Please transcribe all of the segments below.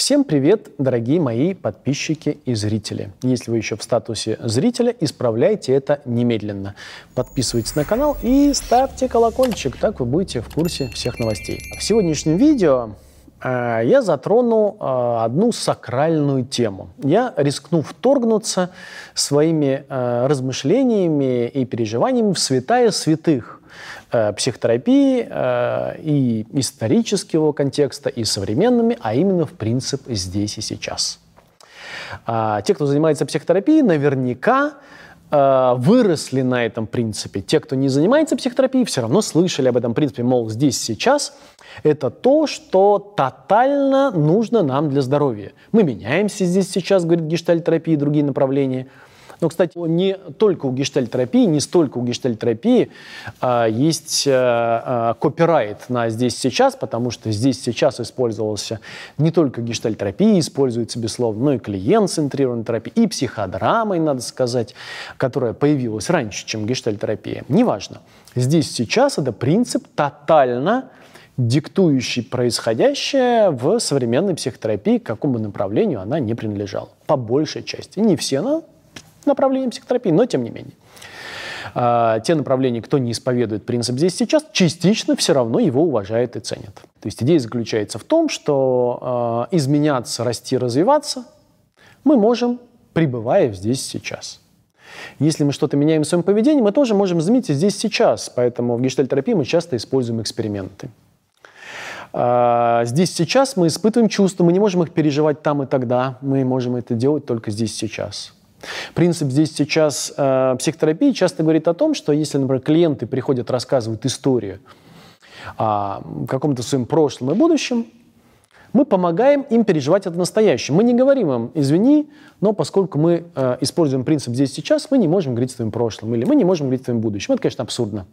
Всем привет, дорогие мои подписчики и зрители. Если вы еще в статусе зрителя, исправляйте это немедленно. Подписывайтесь на канал и ставьте колокольчик, так вы будете в курсе всех новостей. В сегодняшнем видео э, я затрону э, одну сакральную тему. Я рискну вторгнуться своими э, размышлениями и переживаниями в святая святых Э, психотерапии э, и исторического контекста, и современными, а именно в принцип здесь и сейчас. А, те, кто занимается психотерапией, наверняка э, выросли на этом принципе. Те, кто не занимается психотерапией, все равно слышали об этом принципе, мол, здесь сейчас это то, что тотально нужно нам для здоровья. Мы меняемся здесь сейчас, говорит гештальтерапия и другие направления – но, кстати, не только у гештальтерапии, не столько у гештальтерапии а, есть а, копирайт на «здесь сейчас», потому что «здесь сейчас» использовался не только гештальтерапия, используется, безусловно, но и клиент-центрированная терапия, и психодрамой, надо сказать, которая появилась раньше, чем гештальтерапия. Неважно. Здесь сейчас это принцип тотально диктующий происходящее в современной психотерапии, к какому направлению она не принадлежала. По большей части. Не все, но направлением психотерапии, но тем не менее. А, те направления, кто не исповедует принцип здесь сейчас, частично все равно его уважают и ценят. То есть идея заключается в том, что э, изменяться, расти, развиваться мы можем, пребывая здесь сейчас. Если мы что-то меняем в своем поведении, мы тоже можем изменить здесь сейчас. Поэтому в гештальтерапии мы часто используем эксперименты. Здесь сейчас мы испытываем чувства, мы не можем их переживать там и тогда, мы можем это делать только здесь сейчас. Принцип здесь сейчас э, психотерапии часто говорит о том, что если, например, клиенты приходят, рассказывают историю о каком-то своем прошлом и будущем, мы помогаем им переживать это настоящее. Мы не говорим им, извини, но поскольку мы э, используем принцип здесь сейчас, мы не можем говорить о своем прошлом или мы не можем говорить о своем будущем. Это, конечно, абсурдно.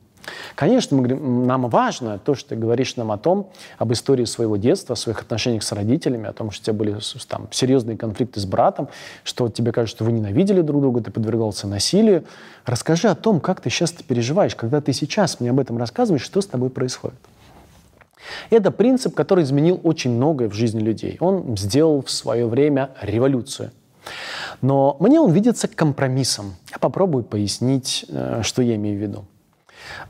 Конечно, мы, нам важно то, что ты говоришь нам о том, об истории своего детства, о своих отношениях с родителями, о том, что у тебя были там, серьезные конфликты с братом, что тебе кажется, что вы ненавидели друг друга, ты подвергался насилию. Расскажи о том, как ты сейчас переживаешь, когда ты сейчас мне об этом рассказываешь, что с тобой происходит. Это принцип, который изменил очень многое в жизни людей. Он сделал в свое время революцию. Но мне он видится компромиссом. Я попробую пояснить, э, что я имею в виду.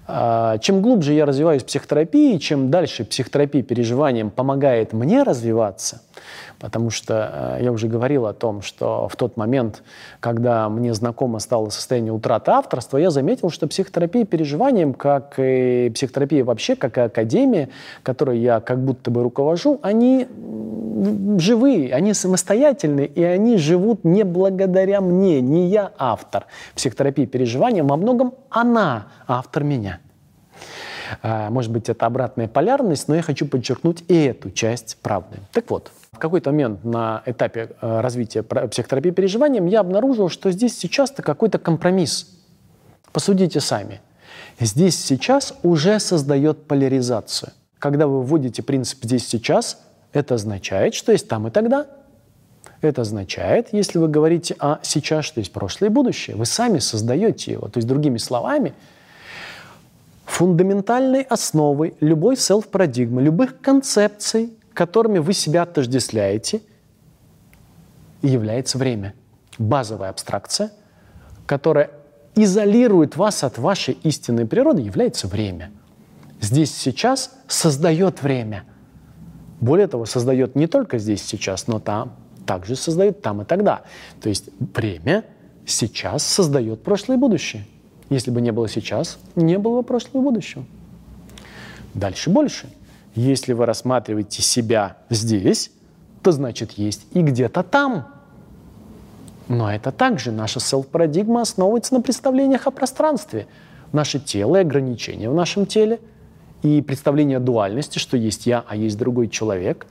А, чем глубже я развиваюсь в психотерапии, чем дальше психотерапия переживаниям помогает мне развиваться, потому что э, я уже говорил о том, что в тот момент, когда мне знакомо стало состояние утраты авторства, я заметил, что психотерапия переживаниям, как и психотерапия вообще, как и академия, которой я как будто бы руковожу, они живые, они самостоятельные, и они живут не благодаря мне, не я автор психотерапии переживаниям, во многом она автор меня. А, может быть, это обратная полярность, но я хочу подчеркнуть и эту часть правды. Так вот, в какой-то момент на этапе э, развития психотерапии переживанием я обнаружил, что здесь сейчас-то какой-то компромисс. Посудите сами. Здесь сейчас уже создает поляризацию. Когда вы вводите принцип «здесь сейчас», это означает, что есть там и тогда. Это означает, если вы говорите о сейчас, что есть прошлое и будущее, вы сами создаете его. То есть, другими словами, фундаментальной основой любой селф-парадигмы, любых концепций, которыми вы себя отождествляете, является время. Базовая абстракция, которая изолирует вас от вашей истинной природы, является время. Здесь сейчас создает время. Более того, создает не только здесь сейчас, но там, также создает там и тогда. То есть время сейчас создает прошлое и будущее. Если бы не было сейчас, не было бы прошлого и будущего. Дальше больше. Если вы рассматриваете себя здесь, то значит есть и где-то там. Но это также наша селф-парадигма основывается на представлениях о пространстве. Наше тело и ограничения в нашем теле, и представление дуальности, что есть я, а есть другой человек,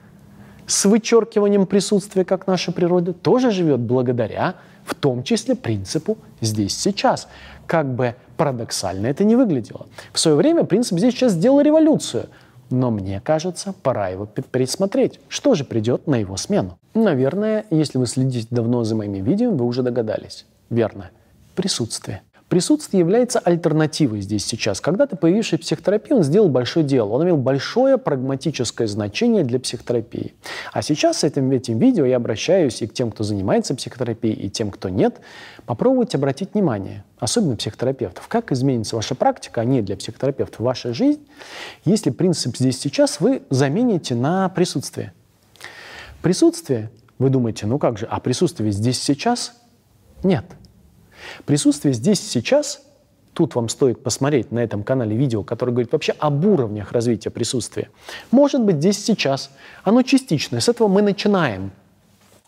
с вычеркиванием присутствия, как наша природа, тоже живет благодаря в том числе принципу «здесь, сейчас». Как бы парадоксально это не выглядело. В свое время принцип «здесь, сейчас» сделал революцию, но мне кажется, пора его пересмотреть. Что же придет на его смену? Наверное, если вы следите давно за моими видео, вы уже догадались. Верно. Присутствие. Присутствие является альтернативой здесь сейчас. Когда-то появивший психотерапии, он сделал большое дело. Он имел большое прагматическое значение для психотерапии. А сейчас с этим, этим видео я обращаюсь и к тем, кто занимается психотерапией, и тем, кто нет. Попробуйте обратить внимание, особенно психотерапевтов, как изменится ваша практика, а не для психотерапевтов, ваша жизнь, если принцип здесь сейчас вы замените на присутствие. Присутствие, вы думаете, ну как же, а присутствие здесь сейчас? Нет – Присутствие здесь сейчас, тут вам стоит посмотреть на этом канале видео, которое говорит вообще об уровнях развития присутствия, может быть здесь сейчас. Оно частичное, с этого мы начинаем,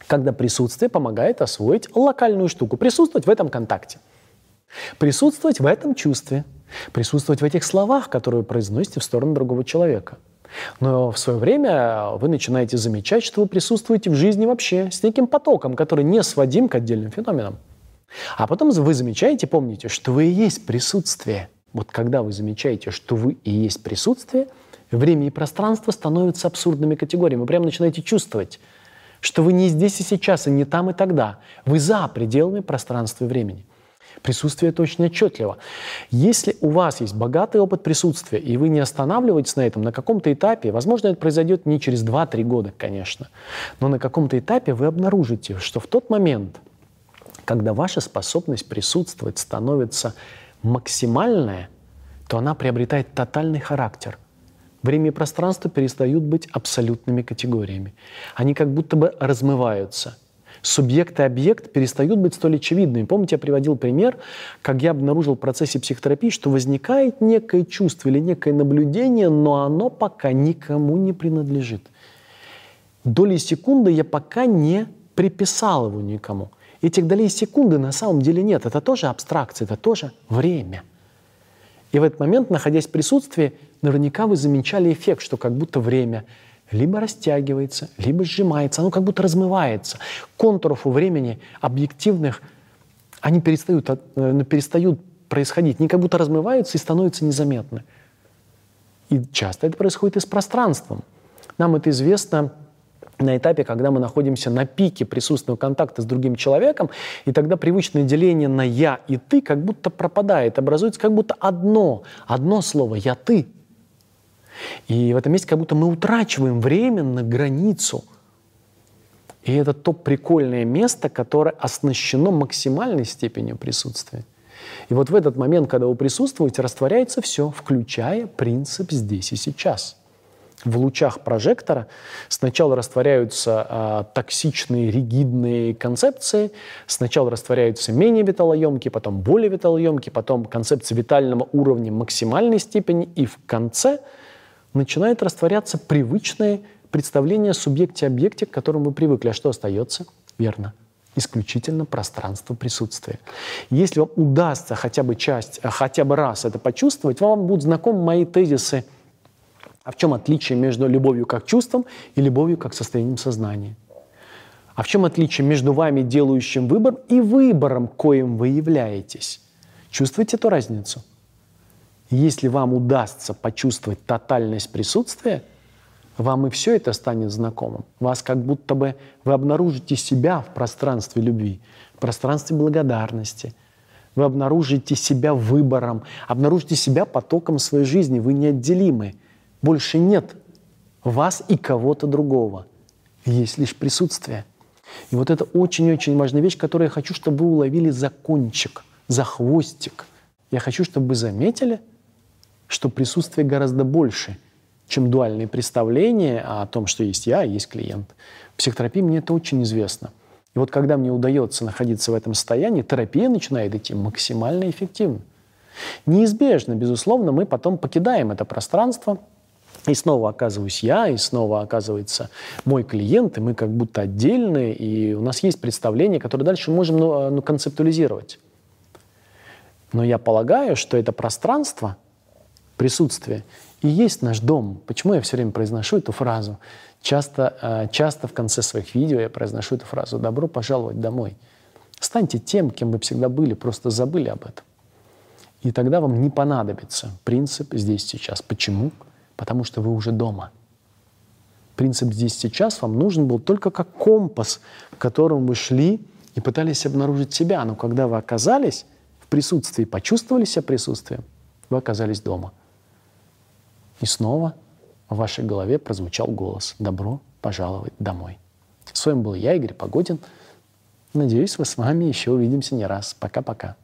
когда присутствие помогает освоить локальную штуку, присутствовать в этом контакте, присутствовать в этом чувстве, присутствовать в этих словах, которые вы произносите в сторону другого человека. Но в свое время вы начинаете замечать, что вы присутствуете в жизни вообще с неким потоком, который не сводим к отдельным феноменам. А потом вы замечаете, помните, что вы и есть присутствие. Вот когда вы замечаете, что вы и есть присутствие, время и пространство становятся абсурдными категориями. Вы прямо начинаете чувствовать, что вы не здесь и сейчас, и не там и тогда. Вы за пределами пространства и времени. Присутствие это очень отчетливо. Если у вас есть богатый опыт присутствия, и вы не останавливаетесь на этом, на каком-то этапе, возможно, это произойдет не через 2-3 года, конечно, но на каком-то этапе вы обнаружите, что в тот момент, когда ваша способность присутствовать становится максимальная, то она приобретает тотальный характер. Время и пространство перестают быть абсолютными категориями. Они как будто бы размываются. Субъект и объект перестают быть столь очевидными. Помните, я приводил пример, как я обнаружил в процессе психотерапии, что возникает некое чувство или некое наблюдение, но оно пока никому не принадлежит. Доли секунды я пока не приписал его никому. Этих долей секунды на самом деле нет. Это тоже абстракция, это тоже время. И в этот момент, находясь в присутствии, наверняка вы замечали эффект, что как будто время либо растягивается, либо сжимается, оно как будто размывается. Контуров у времени объективных, они перестают, э, перестают происходить, они как будто размываются и становятся незаметны. И часто это происходит и с пространством. Нам это известно на этапе, когда мы находимся на пике присутственного контакта с другим человеком, и тогда привычное деление на «я» и «ты» как будто пропадает, образуется как будто одно, одно слово «я», «ты». И в этом месте как будто мы утрачиваем временно границу. И это то прикольное место, которое оснащено максимальной степенью присутствия. И вот в этот момент, когда вы присутствуете, растворяется все, включая принцип «здесь и сейчас» в лучах прожектора сначала растворяются э, токсичные, ригидные концепции, сначала растворяются менее виталоемкие, потом более виталоемкие, потом концепция витального уровня максимальной степени, и в конце начинает растворяться привычное представление о субъекте-объекте, к которому мы привыкли. А что остается? Верно. Исключительно пространство присутствия. Если вам удастся хотя бы часть, хотя бы раз это почувствовать, вам будут знакомы мои тезисы – а в чем отличие между любовью как чувством и любовью как состоянием сознания? А в чем отличие между вами, делающим выбор, и выбором, коим вы являетесь? Чувствуете эту разницу? Если вам удастся почувствовать тотальность присутствия, вам и все это станет знакомым. Вас как будто бы вы обнаружите себя в пространстве любви, в пространстве благодарности. Вы обнаружите себя выбором, обнаружите себя потоком своей жизни. Вы неотделимы. Больше нет вас и кого-то другого. Есть лишь присутствие. И вот это очень-очень важная вещь, которую я хочу, чтобы вы уловили за кончик, за хвостик. Я хочу, чтобы вы заметили, что присутствие гораздо больше, чем дуальные представления о том, что есть я, и есть клиент. В психотерапии мне это очень известно. И вот когда мне удается находиться в этом состоянии, терапия начинает идти максимально эффективно. Неизбежно, безусловно, мы потом покидаем это пространство – и снова оказываюсь я, и снова оказывается мой клиент, и мы как будто отдельные, и у нас есть представление, которое дальше можем ну, ну, концептуализировать. Но я полагаю, что это пространство, присутствие, и есть наш дом. Почему я все время произношу эту фразу? Часто, э, часто в конце своих видео я произношу эту фразу «добро пожаловать домой». Станьте тем, кем вы всегда были, просто забыли об этом. И тогда вам не понадобится принцип здесь сейчас. Почему? Потому что вы уже дома. Принцип здесь сейчас вам нужен был только как компас, в котором вы шли и пытались обнаружить себя. Но когда вы оказались в присутствии почувствовали себя присутствием, вы оказались дома. И снова в вашей голове прозвучал голос «Добро пожаловать домой». С вами был я, Игорь Погодин. Надеюсь, мы с вами еще увидимся не раз. Пока-пока.